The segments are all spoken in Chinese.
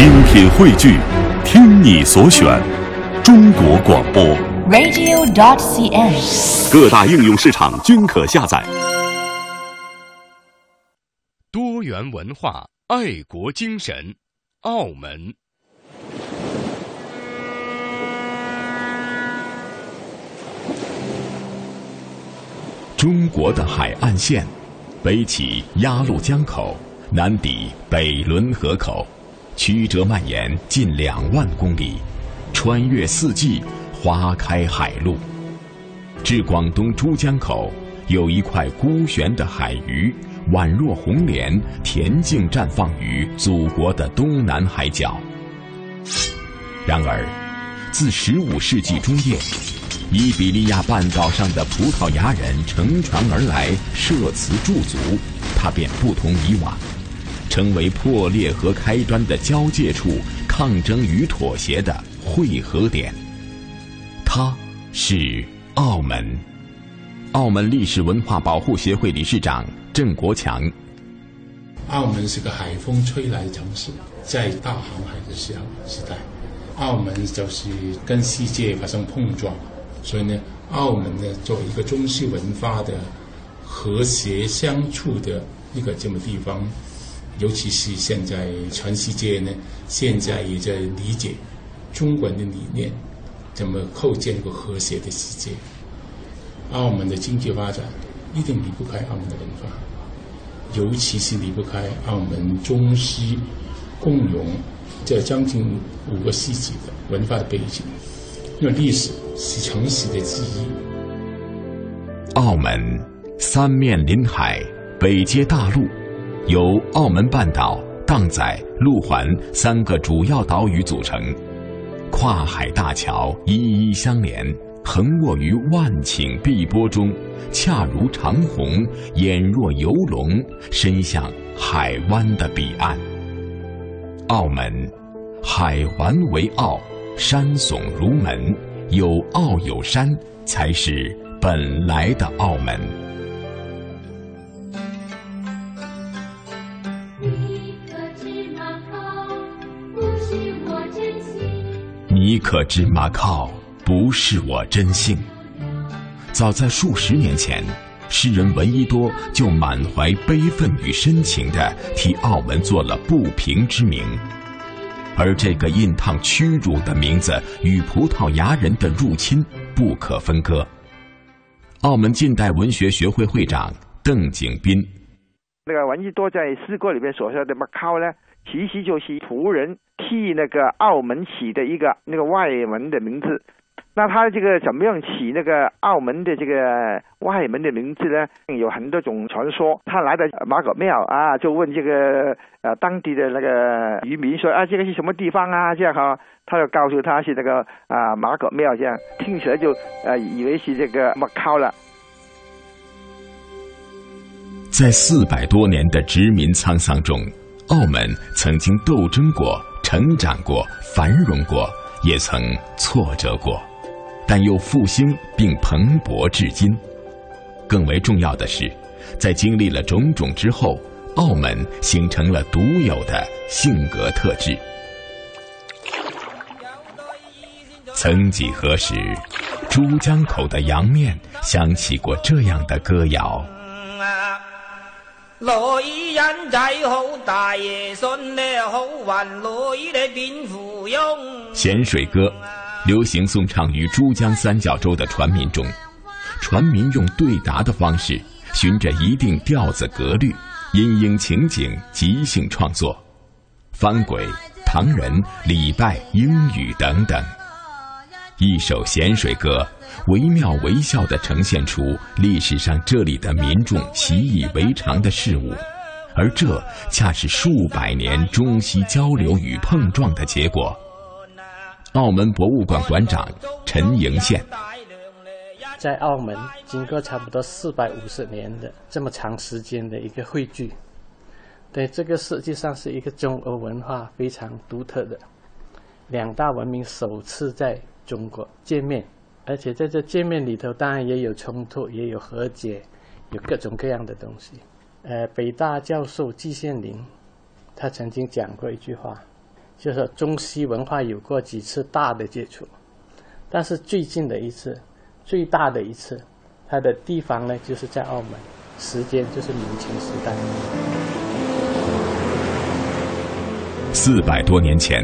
精品汇聚，听你所选，中国广播。radio.dot.cn，。各大应用市场均可下载。多元文化，爱国精神，澳门。中国的海岸线，北起鸭绿江口，南抵北仑河口，曲折蔓延近两万公里，穿越四季，花开海陆。至广东珠江口，有一块孤悬的海鱼，宛若红莲，恬静绽放于祖国的东南海角。然而，自十五世纪中叶，伊比利亚半岛上的葡萄牙人乘船而来，设此驻足，它便不同以往，成为破裂和开端的交界处，抗争与妥协的汇合点。它是澳门。澳门历史文化保护协会理事长郑国强。澳门是个海风吹来的城市，在大航海的时候时代，澳门就是跟世界发生碰撞，所以呢，澳门呢作为一个中西文化的和谐相处的一个这么地方，尤其是现在全世界呢，现在也在理解中国人的理念，怎么构建一个和谐的世界。澳门的经济发展一定离不开澳门的文化。尤其是离不开澳门中西共融这将近五个世纪的文化的背景，因为历史是城市的记忆。澳门三面临海，北接大陆，由澳门半岛、荡仔、路环三个主要岛屿组成，跨海大桥一一相连。横卧于万顷碧波中，恰如长虹，眼若游龙，伸向海湾的彼岸。澳门，海环为澳，山耸如门，有澳有山，才是本来的澳门。你可知马靠？不是我真姓。早在数十年前，诗人闻一多就满怀悲愤与深情地替澳门做了不平之名，而这个印烫屈辱的名字与葡萄牙人的入侵不可分割。澳门近代文学学会会长邓景斌，那个闻一多在诗歌里面所说的 Macau 呢，其实就是仆人替那个澳门起的一个那个外文的名字。那他这个怎么样起那个澳门的这个外门的名字呢？有很多种传说。他来到马可庙啊，就问这个呃当地的那个渔民说啊，这个是什么地方啊？这样哈，他就告诉他是那个啊马可庙，这样听起来就呃以为是这个马靠了。在四百多年的殖民沧桑中，澳门曾经斗争过、成长过、繁荣过，也曾挫折过。但又复兴并蓬勃至今。更为重要的是，在经历了种种之后，澳门形成了独有的性格特质。曾几何时，珠江口的洋面响起过这样的歌谣：女人仔好大爺信咧好運女咧變富翁。咸水歌。流行颂唱于珠江三角洲的船民中，船民用对答的方式，循着一定调子格律，因应情景即兴创作，翻轨、唐人、礼拜、英语等等。一首咸水歌，惟妙惟肖地呈现出历史上这里的民众习以为常的事物，而这恰是数百年中西交流与碰撞的结果。澳门博物馆馆长陈迎宪，在澳门经过差不多四百五十年的这么长时间的一个汇聚，对这个实际上是一个中欧文化非常独特的两大文明首次在中国见面，而且在这见面里头，当然也有冲突，也有和解，有各种各样的东西。呃，北大教授季羡林，他曾经讲过一句话。就是中西文化有过几次大的接触，但是最近的一次，最大的一次，它的地方呢就是在澳门，时间就是明清时代。四百多年前，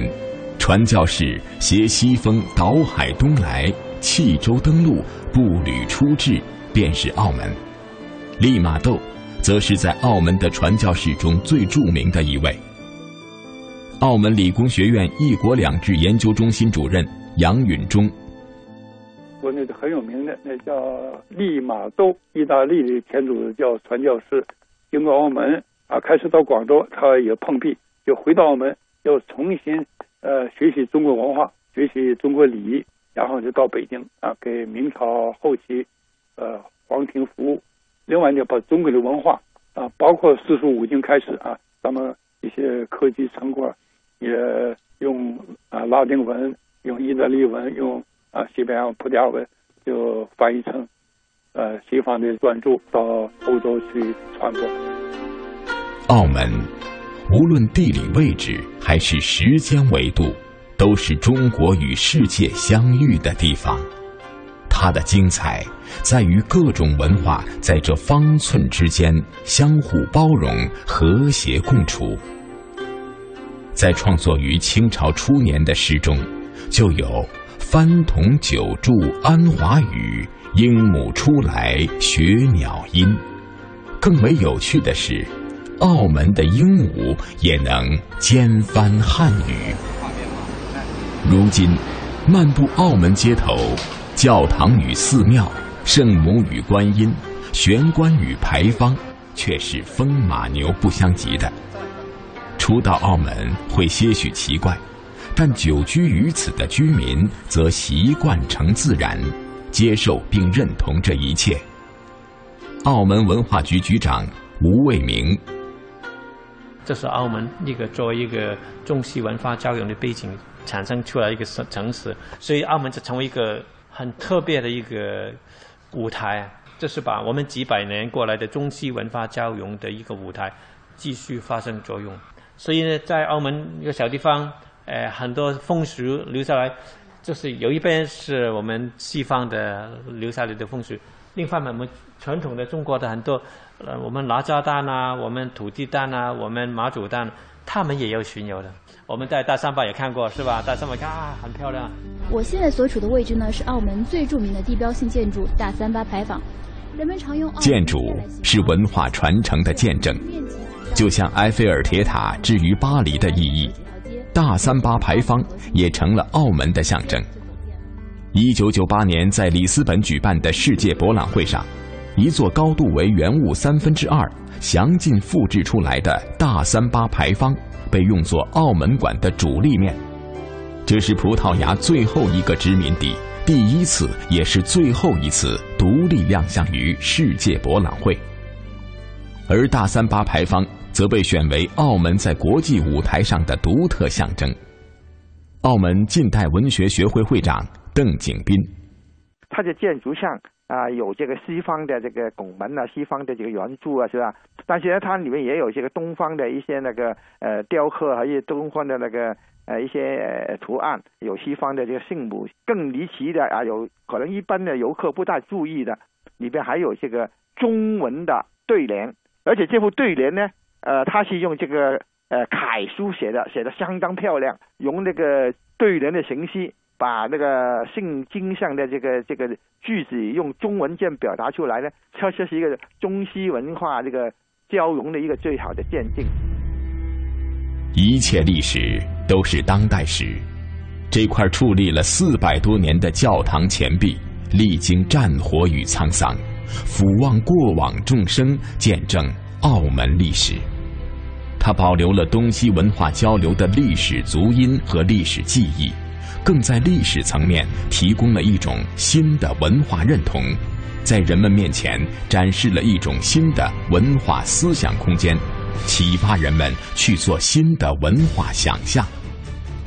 传教士携西风倒海东来，弃舟登陆，步履出至，便是澳门。利玛窦，则是在澳门的传教士中最著名的一位。澳门理工学院“一国两制”研究中心主任杨允中，国内的很有名的那叫利玛窦，意大利的天主教传教士，经过澳门啊，开始到广州，他也碰壁，就回到澳门，又重新呃学习中国文化，学习中国礼仪，然后就到北京啊，给明朝后期呃皇庭服务。另外呢，把中国的文化啊，包括四书五经开始啊，咱们一些科技成果。也用啊拉丁文，用意大利文，用啊西班牙葡萄牙文，就翻译成呃西方的专著到欧洲去传播。澳门无论地理位置还是时间维度，都是中国与世界相遇的地方。它的精彩在于各种文化在这方寸之间相互包容、和谐共处。在创作于清朝初年的诗中，就有“番童久住安华语，鹦鹉出来学鸟音”。更为有趣的是，澳门的鹦鹉也能兼翻汉语。如今，漫步澳门街头，教堂与寺庙、圣母与观音、玄关与牌坊，却是风马牛不相及的。初到澳门会些许奇怪，但久居于此的居民则习惯成自然，接受并认同这一切。澳门文化局局长吴卫明：这是澳门一个作为一个中西文化交融的背景产生出来一个城市，所以澳门就成为一个很特别的一个舞台。这是把我们几百年过来的中西文化交融的一个舞台继续发生作用。所以呢，在澳门一个小地方，呃，很多风俗留下来，就是有一边是我们西方的留下来的风俗，另一方面我们传统的中国的很多，呃，我们哪吒蛋啊，我们土地蛋啊，我们马祖蛋，他们也有巡游的。我们在大三巴也看过，是吧？大三巴看啊，很漂亮。我现在所处的位置呢，是澳门最著名的地标性建筑大三巴牌坊。人们常用建筑是文化传承的见证。就像埃菲尔铁塔置于巴黎的意义，大三巴牌坊也成了澳门的象征。一九九八年在里斯本举办的世界博览会上，一座高度为原物三分之二、详尽复制出来的大三巴牌坊被用作澳门馆的主立面。这是葡萄牙最后一个殖民地，第一次也是最后一次独立亮相于世界博览会。而大三巴牌坊。则被选为澳门在国际舞台上的独特象征。澳门近代文学学会会长邓景斌，它的建筑上啊有这个西方的这个拱门啊，西方的这个圆柱啊，是吧？但是呢，它里面也有这个东方的一些那个呃雕刻，还有东方的那个呃一些图案，有西方的这个圣母。更离奇的啊，有可能一般的游客不大注意的，里边还有这个中文的对联，而且这副对联呢。呃，它是用这个呃楷书写的，写的相当漂亮，用那个对联的形式，把那个圣经上的这个这个句子用中文这样表达出来呢，这就是一个中西文化这个交融的一个最好的见证。一切历史都是当代史，这块矗立了四百多年的教堂前壁，历经战火与沧桑，俯望过往众生，见证澳门历史。它保留了东西文化交流的历史足音和历史记忆，更在历史层面提供了一种新的文化认同，在人们面前展示了一种新的文化思想空间，启发人们去做新的文化想象。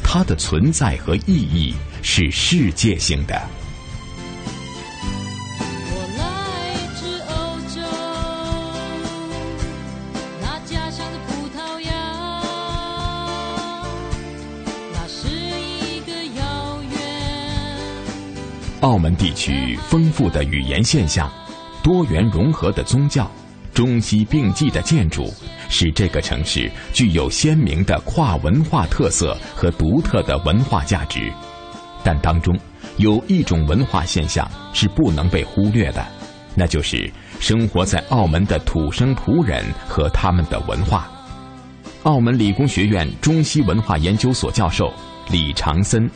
它的存在和意义是世界性的。澳门地区丰富的语言现象、多元融合的宗教、中西并济的建筑，使这个城市具有鲜明的跨文化特色和独特的文化价值。但当中有一种文化现象是不能被忽略的，那就是生活在澳门的土生葡人和他们的文化。澳门理工学院中西文化研究所教授李长森。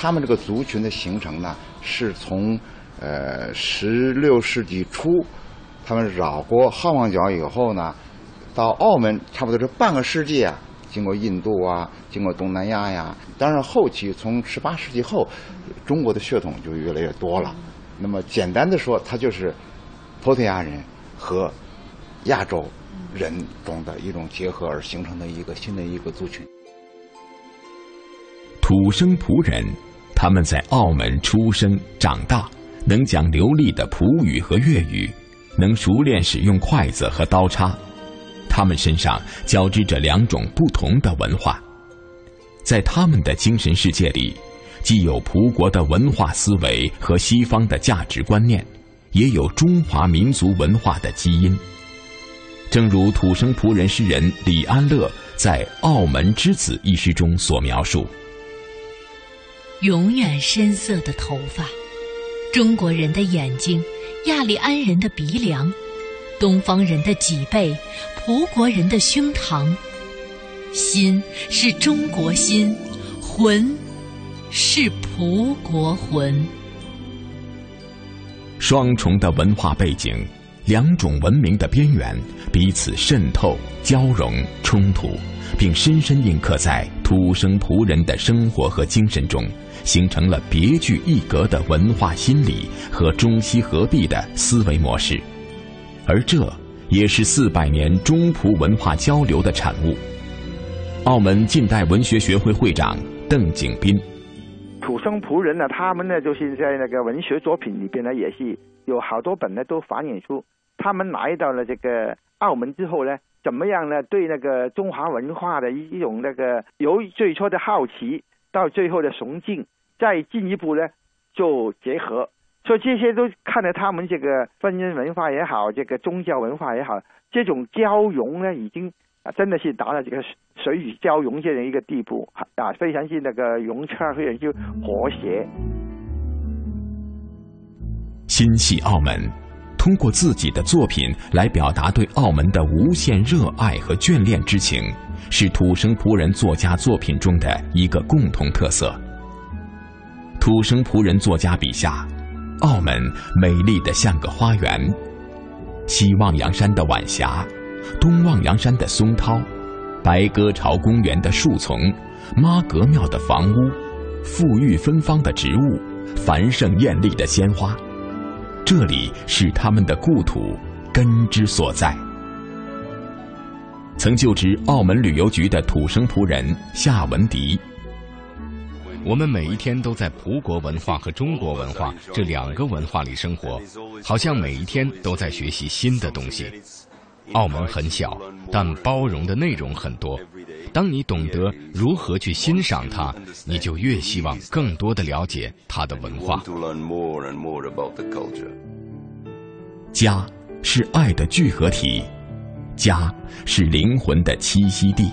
他们这个族群的形成呢，是从呃十六世纪初，他们绕过好望角以后呢，到澳门差不多是半个世纪啊，经过印度啊，经过东南亚呀。当然后期从十八世纪后，中国的血统就越来越多了。那么简单的说，它就是葡萄牙人和亚洲人中的一种结合而形成的一个新的一个族群。土生葡人。他们在澳门出生长大，能讲流利的葡语和粤语，能熟练使用筷子和刀叉。他们身上交织着两种不同的文化，在他们的精神世界里，既有葡国的文化思维和西方的价值观念，也有中华民族文化的基因。正如土生葡人诗人李安乐在《澳门之子》一诗中所描述。永远深色的头发，中国人的眼睛，亚利安人的鼻梁，东方人的脊背，葡国人的胸膛。心是中国心，魂是葡国魂。双重的文化背景，两种文明的边缘，彼此渗透、交融、冲突，并深深印刻在土生葡人的生活和精神中。形成了别具一格的文化心理和中西合璧的思维模式，而这也是四百年中葡文化交流的产物。澳门近代文学学会会长邓景斌：土生葡人呢，他们呢就是在那个文学作品里边呢，也是有好多本呢都反映出他们来到了这个澳门之后呢，怎么样呢？对那个中华文化的一一种那个由最初的好奇。到最后的崇敬，再进一步呢，就结合，所以这些都看着他们这个婚姻文化也好，这个宗教文化也好，这种交融呢，已经啊真的是达到这个水与交融这样一个地步啊，非常是那个融洽，非常就和谐。心系澳门，通过自己的作品来表达对澳门的无限热爱和眷恋之情。是土生葡人作家作品中的一个共同特色。土生葡人作家笔下，澳门美丽的像个花园，西望洋山的晚霞，东望洋山的松涛，白鸽巢公园的树丛，妈阁庙的房屋，馥郁芬芳的植物，繁盛艳丽的鲜花，这里是他们的故土，根之所在。曾就职澳门旅游局的土生葡人夏文迪，我们每一天都在葡国文化和中国文化这两个文化里生活，好像每一天都在学习新的东西。澳门很小，但包容的内容很多。当你懂得如何去欣赏它，你就越希望更多的了解它的文化。家是爱的聚合体。家是灵魂的栖息地。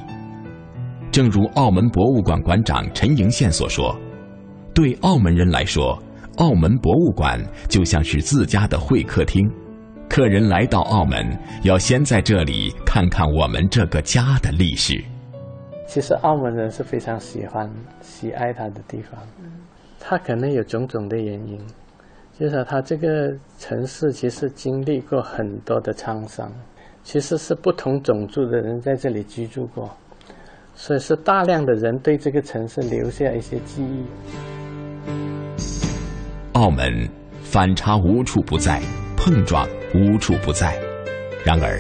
正如澳门博物馆馆长陈迎宪所说：“对澳门人来说，澳门博物馆就像是自家的会客厅。客人来到澳门，要先在这里看看我们这个家的历史。”其实澳门人是非常喜欢、喜爱他的地方。他可能有种种的原因，就是他这个城市其实经历过很多的沧桑。其实是不同种族的人在这里居住过，所以是大量的人对这个城市留下一些记忆。澳门反差无处不在，碰撞无处不在。然而，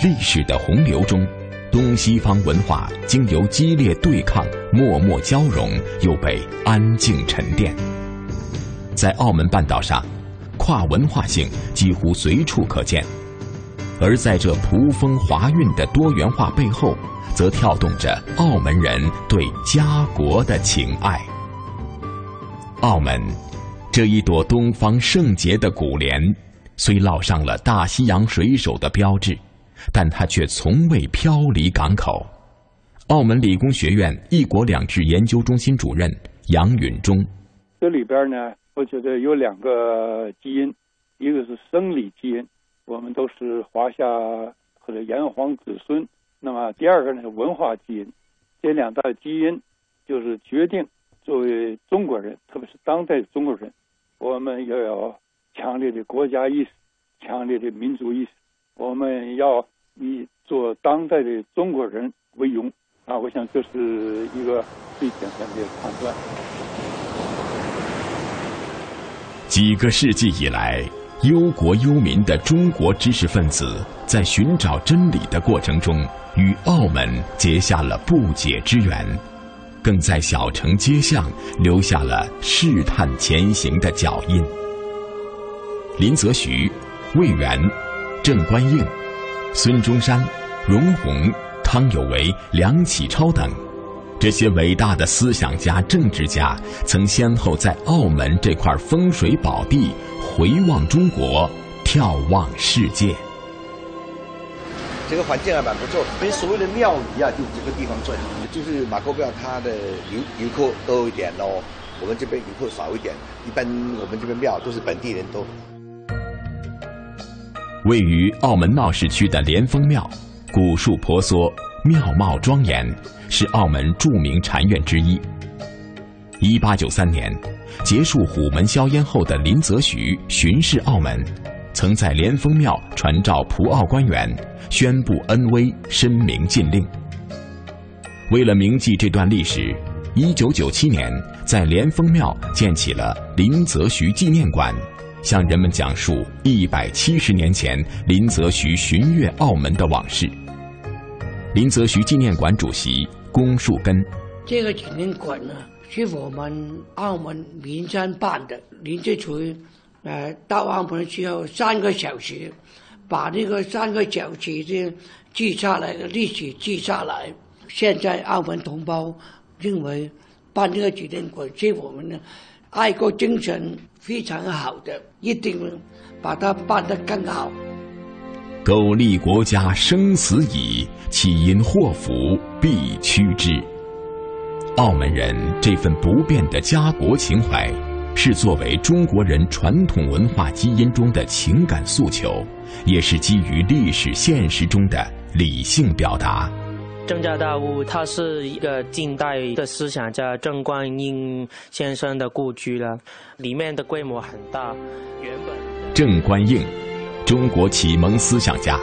历史的洪流中，东西方文化经由激烈对抗、默默交融，又被安静沉淀。在澳门半岛上，跨文化性几乎随处可见。而在这葡风华韵的多元化背后，则跳动着澳门人对家国的情爱。澳门，这一朵东方圣洁的古莲，虽烙上了大西洋水手的标志，但它却从未飘离港口。澳门理工学院“一国两制”研究中心主任杨允中，这里边呢，我觉得有两个基因，一个是生理基因，我们都是华夏或者炎黄子孙；那么第二个呢是文化基因，这两大基因就是决定作为中国人，特别是当代中国人，我们要有强烈的国家意识、强烈的民族意识，我们要以做当代的中国人为荣。啊，我想这是一个最简单的判断。几个世纪以来，忧国忧民的中国知识分子在寻找真理的过程中，与澳门结下了不解之缘，更在小城街巷留下了试探前行的脚印。林则徐、魏源、郑观应、孙中山、容闳。汤有为、梁启超等这些伟大的思想家、政治家，曾先后在澳门这块风水宝地回望中国，眺望世界。这个环境还蛮不错，所以所谓的庙宇啊，就这个地方最好。就是马沟庙，它的游游客多一点咯，我们这边游客少一点。一般我们这边庙都是本地人多。位于澳门闹市区的莲峰庙。古树婆娑，庙貌庄严，是澳门著名禅院之一。一八九三年，结束虎门销烟后的林则徐巡视澳门，曾在莲峰庙传召葡澳官员，宣布恩威，申明禁令。为了铭记这段历史，一九九七年在莲峰庙建起了林则徐纪念馆。向人们讲述一百七十年前林则徐巡阅澳门的往事。林则徐纪念馆主席龚树根：这个纪念馆呢，是我们澳门民间办的。林则徐呃到澳门之后三个小时，把这个三个小时的记下来的历史记下来。现在澳门同胞认为办这个纪念馆是我们的爱国精神。非常好的，一定把它办得更好。苟利国家生死以，岂因祸福避趋之。澳门人这份不变的家国情怀，是作为中国人传统文化基因中的情感诉求，也是基于历史现实中的理性表达。郑家大屋，它是一个近代的思想家郑观应先生的故居了，里面的规模很大。原本郑观应，中国启蒙思想家，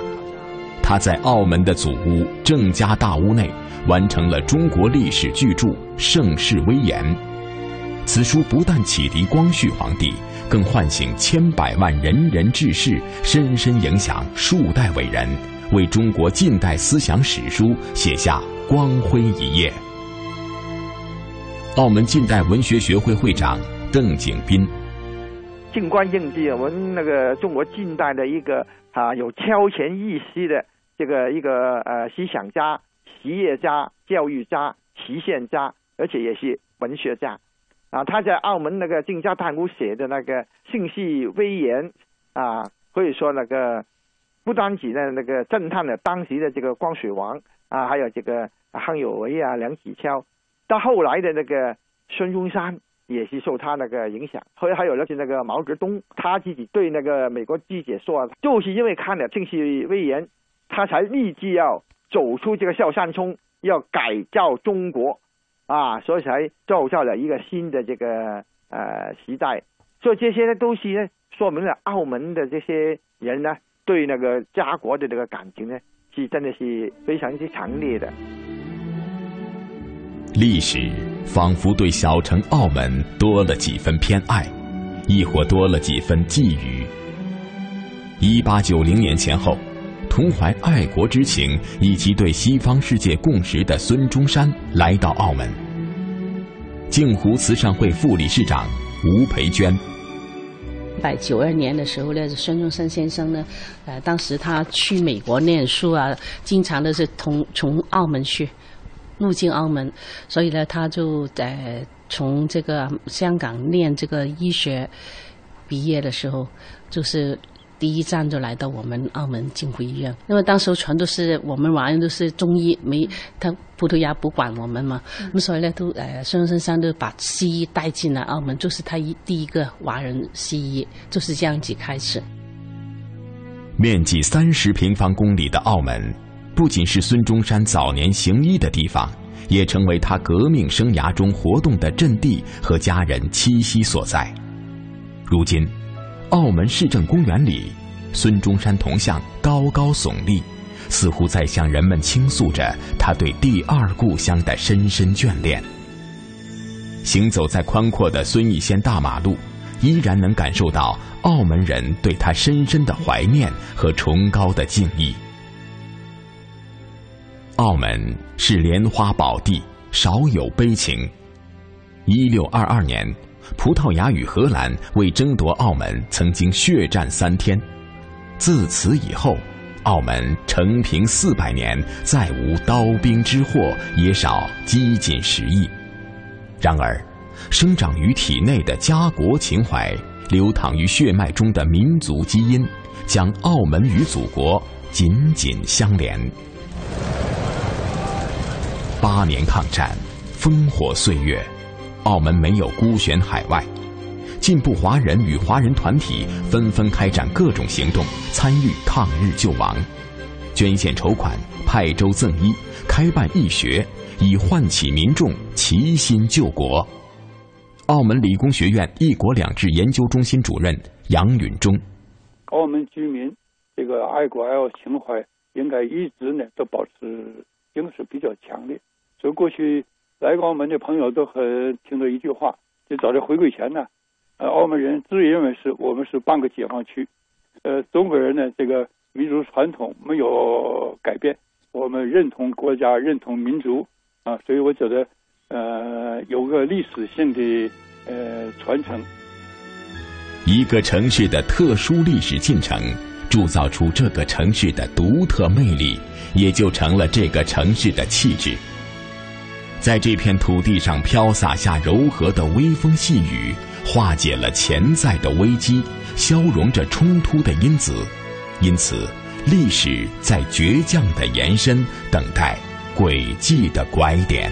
他在澳门的祖屋郑家大屋内完成了中国历史巨著《盛世威严》。此书不但启迪光绪皇帝，更唤醒千百万仁人志士，深深影响数代伟人。为中国近代思想史书写下光辉一页。澳门近代文学学会会长邓景斌，静观应记，我们那个中国近代的一个啊有超前意识的这个一个呃思想家、企业家、教育家、实现家，而且也是文学家啊。他在澳门那个静家大屋写的那个《信息威严》啊，可以说那个。不单指呢那个震撼了当时的这个光绪王啊，还有这个康有为啊、梁启超，到后来的那个孙中山也是受他那个影响，后来还有那是那个毛泽东，他自己对那个美国记者说，就是因为看了《正气威严》，他才立志要走出这个小山冲，要改造中国啊，所以才造就了一个新的这个呃时代。所以这些呢，都是呢说明了澳门的这些人呢。对那个家国的这个感情呢，是真的是非常之强烈的。历史仿佛对小城澳门多了几分偏爱，亦或多了几分觊觎。一八九零年前后，同怀爱国之情以及对西方世界共识的孙中山来到澳门。镜湖慈善会副理事长吴培娟。一百九二年的时候呢，孙中山先生呢，呃，当时他去美国念书啊，经常都是从从澳门去，入境澳门，所以呢，他就呃从这个香港念这个医学毕业的时候，就是第一站就来到我们澳门金湖医院。因为当时全都是我们华人都是中医，没他葡萄牙不管我们嘛，那么所以呢，都呃孙中山都把西医带进了澳门，就是他一第一个华人西医，就是这样子开始。面积三十平方公里的澳门。不仅是孙中山早年行医的地方，也成为他革命生涯中活动的阵地和家人栖息所在。如今，澳门市政公园里，孙中山铜像高高耸立，似乎在向人们倾诉着他对第二故乡的深深眷恋。行走在宽阔的孙逸仙大马路，依然能感受到澳门人对他深深的怀念和崇高的敬意。澳门是莲花宝地，少有悲情。一六二二年，葡萄牙与荷兰为争夺澳门，曾经血战三天。自此以后，澳门承平四百年，再无刀兵之祸，也少饥馑食役。然而，生长于体内的家国情怀，流淌于血脉中的民族基因，将澳门与祖国紧紧相连。八年抗战，烽火岁月，澳门没有孤悬海外，进步华人与华人团体纷纷开展各种行动，参与抗日救亡，捐献筹款，派舟赠医，开办义学，以唤起民众齐心救国。澳门理工学院“一国两制”研究中心主任杨允中，澳门居民这个爱国爱澳情怀应该一直呢都保持，应是比较强烈。所以过去来过澳门的朋友都很听到一句话，就早在回归前呢，呃，澳门人自认为是我们是半个解放区，呃，中国人呢这个民族传统没有改变，我们认同国家，认同民族啊，所以我觉得呃有个历史性的呃传承。一个城市的特殊历史进程，铸造出这个城市的独特魅力，也就成了这个城市的气质。在这片土地上飘洒下柔和的微风细雨，化解了潜在的危机，消融着冲突的因子。因此，历史在倔强的延伸，等待轨迹的拐点。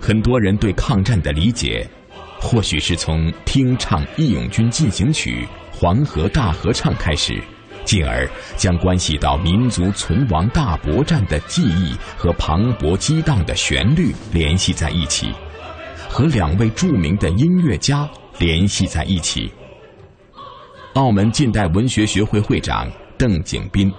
很多人对抗战的理解。或许是从听唱《义勇军进行曲》《黄河大合唱》开始，进而将关系到民族存亡大搏战的记忆和磅礴激荡的旋律联系在一起，和两位著名的音乐家联系在一起。澳门近代文学学会会长邓景斌，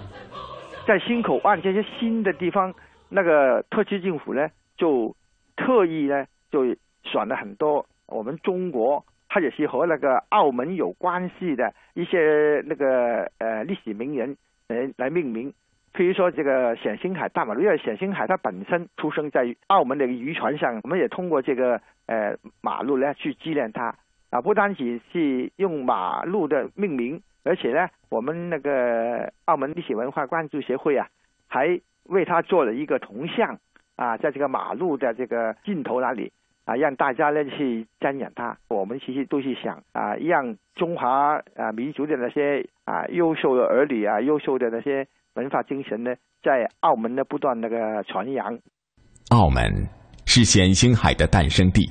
在新口岸这些新的地方，那个特区政府呢，就特意呢，就选了很多。我们中国，它也是和那个澳门有关系的一些那个呃历史名人来来命名。譬如说这个冼星海大马路，因为冼星海他本身出生在澳门的渔船上，我们也通过这个呃马路呢去纪念他。啊，不单只是用马路的命名，而且呢，我们那个澳门历史文化关注协会啊，还为他做了一个铜像啊，在这个马路的这个尽头那里。啊，让大家呢去瞻仰他。我们其实都是想啊，让中华啊民族的那些啊优秀的儿女啊，优秀的那些文化精神呢，在澳门呢不断那个传扬。澳门是冼星海的诞生地，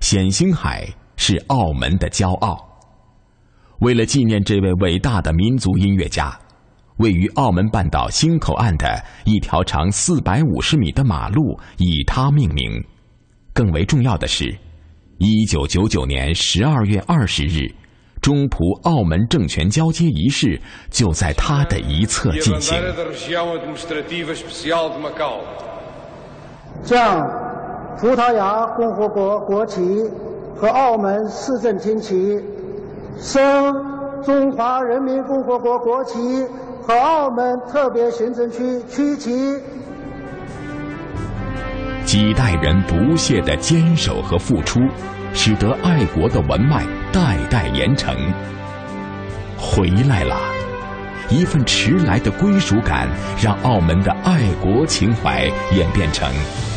冼星海是澳门的骄傲。为了纪念这位伟大的民族音乐家，位于澳门半岛新口岸的一条长四百五十米的马路以他命名。更为重要的是，一九九九年十二月二十日，中葡澳门政权交接仪式就在他的一侧进行。将葡萄牙共和国国旗和澳门市政厅旗升中华人民共和国国旗和澳门特别行政区区旗。几代人不懈的坚守和付出，使得爱国的文脉代代延承。回来了，一份迟来的归属感，让澳门的爱国情怀演变成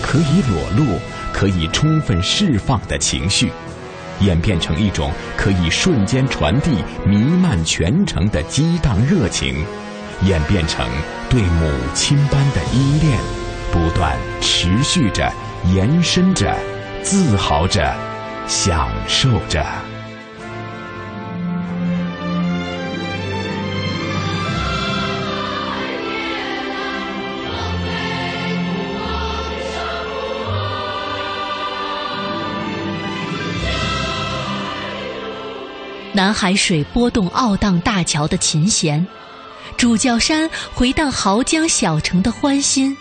可以裸露、可以充分释放的情绪，演变成一种可以瞬间传递、弥漫全城的激荡热情，演变成对母亲般的依恋，不断持续着、延伸着、自豪着、享受着。南海水拨动澳荡大桥的琴弦，主教山回荡濠江小城的欢欣，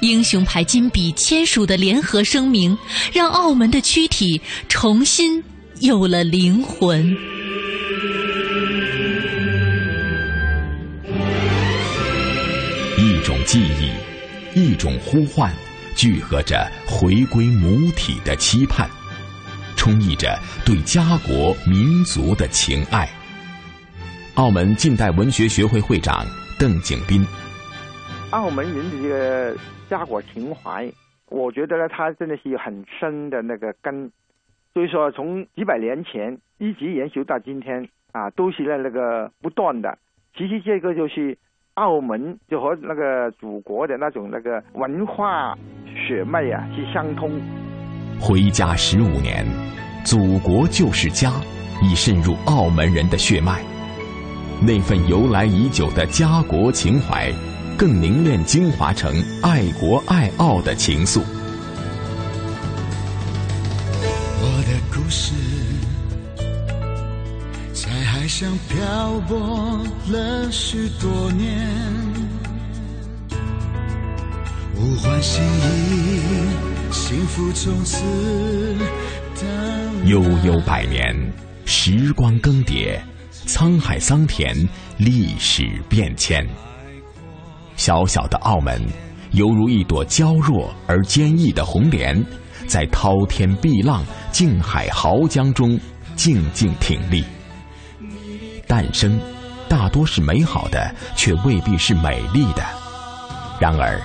英雄牌金笔签署的联合声明，让澳门的躯体重新有了灵魂。一种记忆，一种呼唤，聚合着回归母体的期盼。充溢着对家国民族的情爱。澳门近代文学学会会长邓景斌，澳门人的这个家国情怀，我觉得呢，它真的是有很深的那个根，所以说从几百年前一直延续到今天啊，都是在那个不断的。其实这个就是澳门就和那个祖国的那种那个文化血脉啊是相通。回家十五年，祖国就是家，已渗入澳门人的血脉。那份由来已久的家国情怀，更凝练精华成爱国爱澳的情愫。我的故事在海上漂泊了许多年，物换星移。幸福从此悠悠百年，时光更迭，沧海桑田，历史变迁。小小的澳门，犹如一朵娇弱而坚毅的红莲，在滔天碧浪、静海豪江中静静挺立。诞生大多是美好的，却未必是美丽的。然而。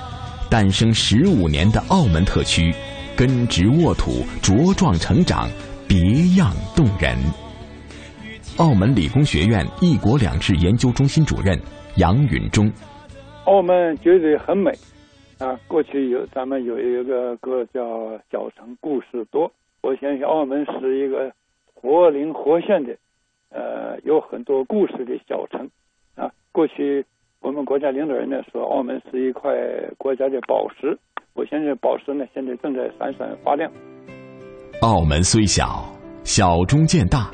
诞生十五年的澳门特区，根植沃土，茁壮成长，别样动人。澳门理工学院“一国两制”研究中心主任杨允中：澳门绝对很美啊！过去有咱们有一个歌叫《小城故事多》，我相信澳门是一个活灵活现的，呃，有很多故事的小城啊。过去。我们国家领导人呢说，澳门是一块国家的宝石。我相信宝石呢，现在正在闪闪发亮。澳门虽小，小中见大，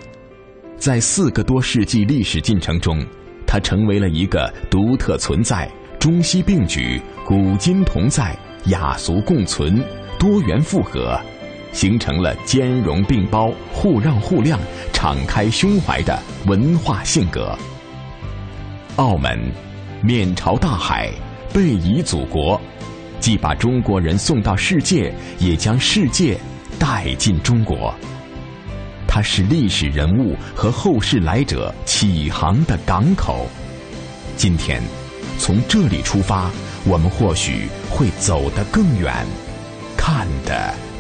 在四个多世纪历史进程中，它成为了一个独特存在、中西并举、古今同在、雅俗共存、多元复合，形成了兼容并包、互让互谅、敞开胸怀的文化性格。澳门。面朝大海，背倚祖国，既把中国人送到世界，也将世界带进中国。它是历史人物和后世来者起航的港口。今天，从这里出发，我们或许会走得更远，看得。